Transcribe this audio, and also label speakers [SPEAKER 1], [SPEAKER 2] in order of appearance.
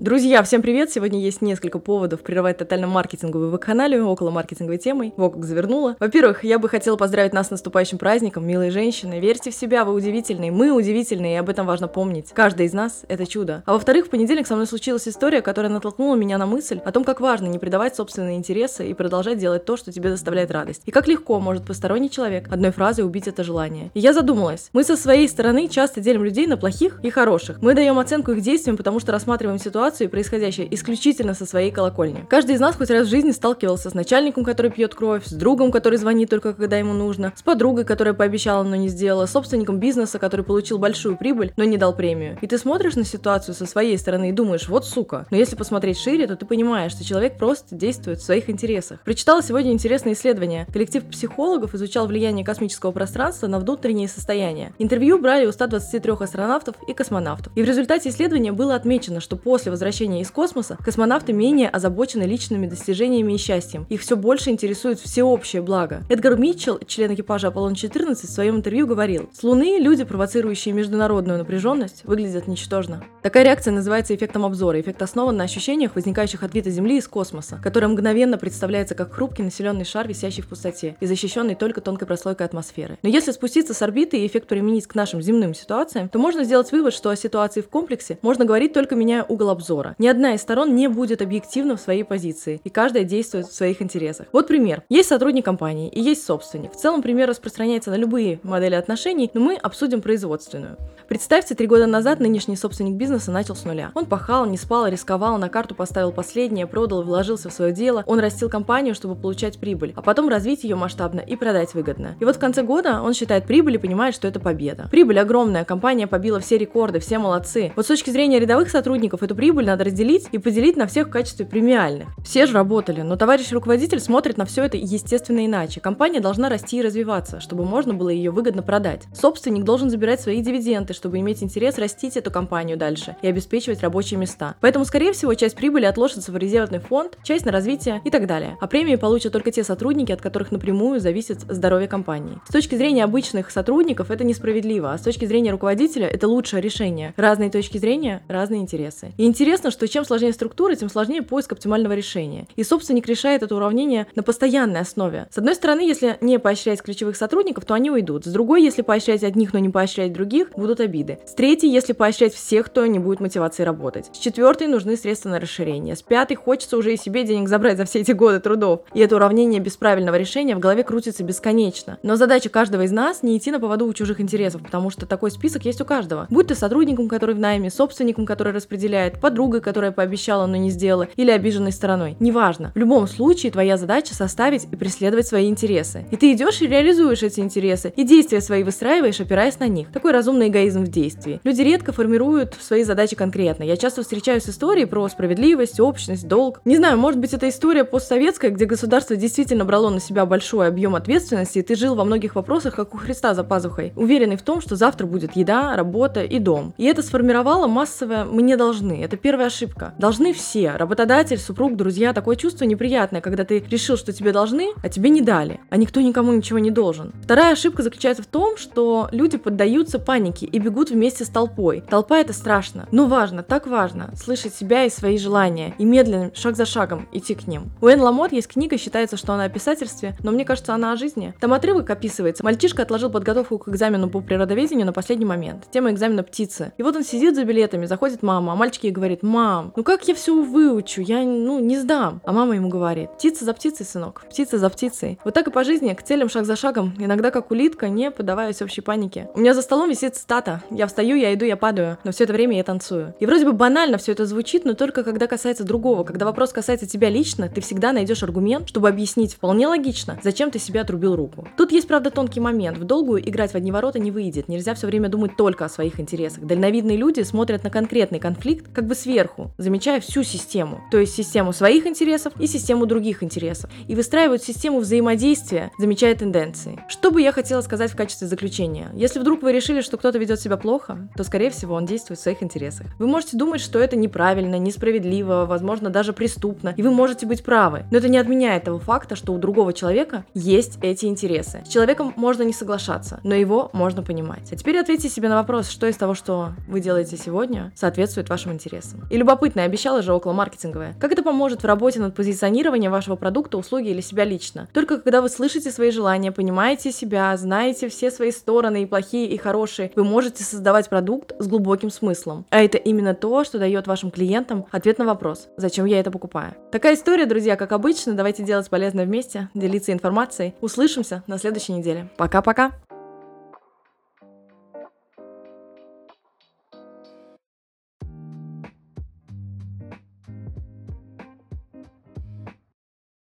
[SPEAKER 1] Друзья, всем привет! Сегодня есть несколько поводов прерывать тотально маркетинговую веб-канале около маркетинговой темы. Во как завернула. Во-первых, я бы хотела поздравить нас с наступающим праздником, милые женщины. Верьте в себя, вы удивительные, мы удивительные, и об этом важно помнить. Каждый из нас — это чудо. А во-вторых, в понедельник со мной случилась история, которая натолкнула меня на мысль о том, как важно не предавать собственные интересы и продолжать делать то, что тебе доставляет радость. И как легко может посторонний человек одной фразой убить это желание. И я задумалась. Мы со своей стороны часто делим людей на плохих и хороших. Мы даем оценку их действиям, потому что рассматриваем ситуацию ситуацию, происходящее исключительно со своей колокольни. Каждый из нас хоть раз в жизни сталкивался с начальником, который пьет кровь, с другом, который звонит только когда ему нужно, с подругой, которая пообещала, но не сделала, собственником бизнеса, который получил большую прибыль, но не дал премию. И ты смотришь на ситуацию со своей стороны и думаешь, вот сука. Но если посмотреть шире, то ты понимаешь, что человек просто действует в своих интересах. Прочитала сегодня интересное исследование. Коллектив психологов изучал влияние космического пространства на внутренние состояния. Интервью брали у 123 астронавтов и космонавтов. И в результате исследования было отмечено, что после возвращения из космоса, космонавты менее озабочены личными достижениями и счастьем. Их все больше интересует всеобщее благо. Эдгар Митчелл, член экипажа Аполлон-14, в своем интервью говорил, «С Луны люди, провоцирующие международную напряженность, выглядят ничтожно». Такая реакция называется эффектом обзора. Эффект основан на ощущениях, возникающих от вида Земли из космоса, который мгновенно представляется как хрупкий населенный шар, висящий в пустоте и защищенный только тонкой прослойкой атмосферы. Но если спуститься с орбиты и эффект применить к нашим земным ситуациям, то можно сделать вывод, что о ситуации в комплексе можно говорить только меняя угол обзора обзора. Ни одна из сторон не будет объективна в своей позиции, и каждая действует в своих интересах. Вот пример. Есть сотрудник компании и есть собственник. В целом пример распространяется на любые модели отношений, но мы обсудим производственную. Представьте, три года назад нынешний собственник бизнеса начал с нуля. Он пахал, не спал, рисковал, на карту поставил последнее, продал вложился в свое дело. Он растил компанию, чтобы получать прибыль, а потом развить ее масштабно и продать выгодно. И вот в конце года он считает прибыль и понимает, что это победа. Прибыль огромная, компания побила все рекорды, все молодцы. Вот с точки зрения рядовых сотрудников эту прибыль надо разделить и поделить на всех в качестве премиальных. Все же работали, но товарищ руководитель смотрит на все это естественно иначе. Компания должна расти и развиваться, чтобы можно было ее выгодно продать. Собственник должен забирать свои дивиденды, чтобы иметь интерес растить эту компанию дальше и обеспечивать рабочие места. Поэтому, скорее всего, часть прибыли отложится в резервный фонд, часть на развитие и так далее. А премии получат только те сотрудники, от которых напрямую зависит здоровье компании. С точки зрения обычных сотрудников это несправедливо, а с точки зрения руководителя это лучшее решение. Разные точки зрения, разные интересы. И интересно, что чем сложнее структура, тем сложнее поиск оптимального решения. И собственник решает это уравнение на постоянной основе. С одной стороны, если не поощрять ключевых сотрудников, то они уйдут. С другой, если поощрять одних, но не поощрять других, будут обиды. С третьей, если поощрять всех, то не будет мотивации работать. С четвертой, нужны средства на расширение. С пятой, хочется уже и себе денег забрать за все эти годы трудов. И это уравнение без правильного решения в голове крутится бесконечно. Но задача каждого из нас не идти на поводу у чужих интересов, потому что такой список есть у каждого. Будь ты сотрудником, который в найме, собственником, который распределяет, подругой, которая пообещала, но не сделала, или обиженной стороной. Неважно. В любом случае, твоя задача составить и преследовать свои интересы. И ты идешь и реализуешь эти интересы, и действия свои выстраиваешь, опираясь на них. Такой разумный эгоизм в действии. Люди редко формируют свои задачи конкретно. Я часто встречаюсь с историей про справедливость, общность, долг. Не знаю, может быть, это история постсоветская, где государство действительно брало на себя большой объем ответственности, и ты жил во многих вопросах, как у Христа за пазухой, уверенный в том, что завтра будет еда, работа и дом. И это сформировало массовое «мы не должны». Это первая ошибка. Должны все. Работодатель, супруг, друзья. Такое чувство неприятное, когда ты решил, что тебе должны, а тебе не дали. А никто никому ничего не должен. Вторая ошибка заключается в том, что люди поддаются панике и бегут вместе с толпой. Толпа это страшно. Но важно, так важно, слышать себя и свои желания. И медленно, шаг за шагом идти к ним. У Энн Ламот есть книга, считается, что она о писательстве, но мне кажется, она о жизни. Там отрывок описывается. Мальчишка отложил подготовку к экзамену по природоведению на последний момент. Тема экзамена птицы. И вот он сидит за билетами, заходит мама, а мальчик ей говорит, мам, ну как я все выучу, я, ну, не сдам. А мама ему говорит, птица за птицей, сынок, птица за птицей. Вот так и по жизни, к целям шаг за шагом, иногда как улитка, не поддаваясь общей панике. У меня за столом висит стата. Я встаю, я иду, я падаю, но все это время я танцую. И вроде бы банально все это звучит, но только когда касается другого. Когда вопрос касается тебя лично, ты всегда найдешь аргумент, чтобы объяснить вполне логично, зачем ты себе отрубил руку. Тут есть, правда, тонкий момент. В долгую играть в одни ворота не выйдет. Нельзя все время думать только о своих интересах. Дальновидные люди смотрят на конкретный конфликт, как бы сверху, замечая всю систему, то есть систему своих интересов и систему других интересов, и выстраивают систему взаимодействия, замечая тенденции. Что бы я хотела сказать в качестве заключения? Если вдруг вы решили, что кто-то ведет себя плохо, то, скорее всего, он действует в своих интересах. Вы можете думать, что это неправильно, несправедливо, возможно, даже преступно, и вы можете быть правы, но это не отменяет того факта, что у другого человека есть эти интересы. С человеком можно не соглашаться, но его можно понимать. А теперь ответьте себе на вопрос, что из того, что вы делаете сегодня, соответствует вашим интересам. И любопытно, обещала же около маркетинговая. Как это поможет в работе над позиционированием вашего продукта, услуги или себя лично? Только когда вы слышите свои желания, понимаете себя, знаете все свои стороны, и плохие, и хорошие, вы можете создавать продукт с глубоким смыслом. А это именно то, что дает вашим клиентам ответ на вопрос, зачем я это покупаю. Такая история, друзья, как обычно. Давайте делать полезное вместе, делиться информацией. Услышимся на следующей неделе. Пока-пока!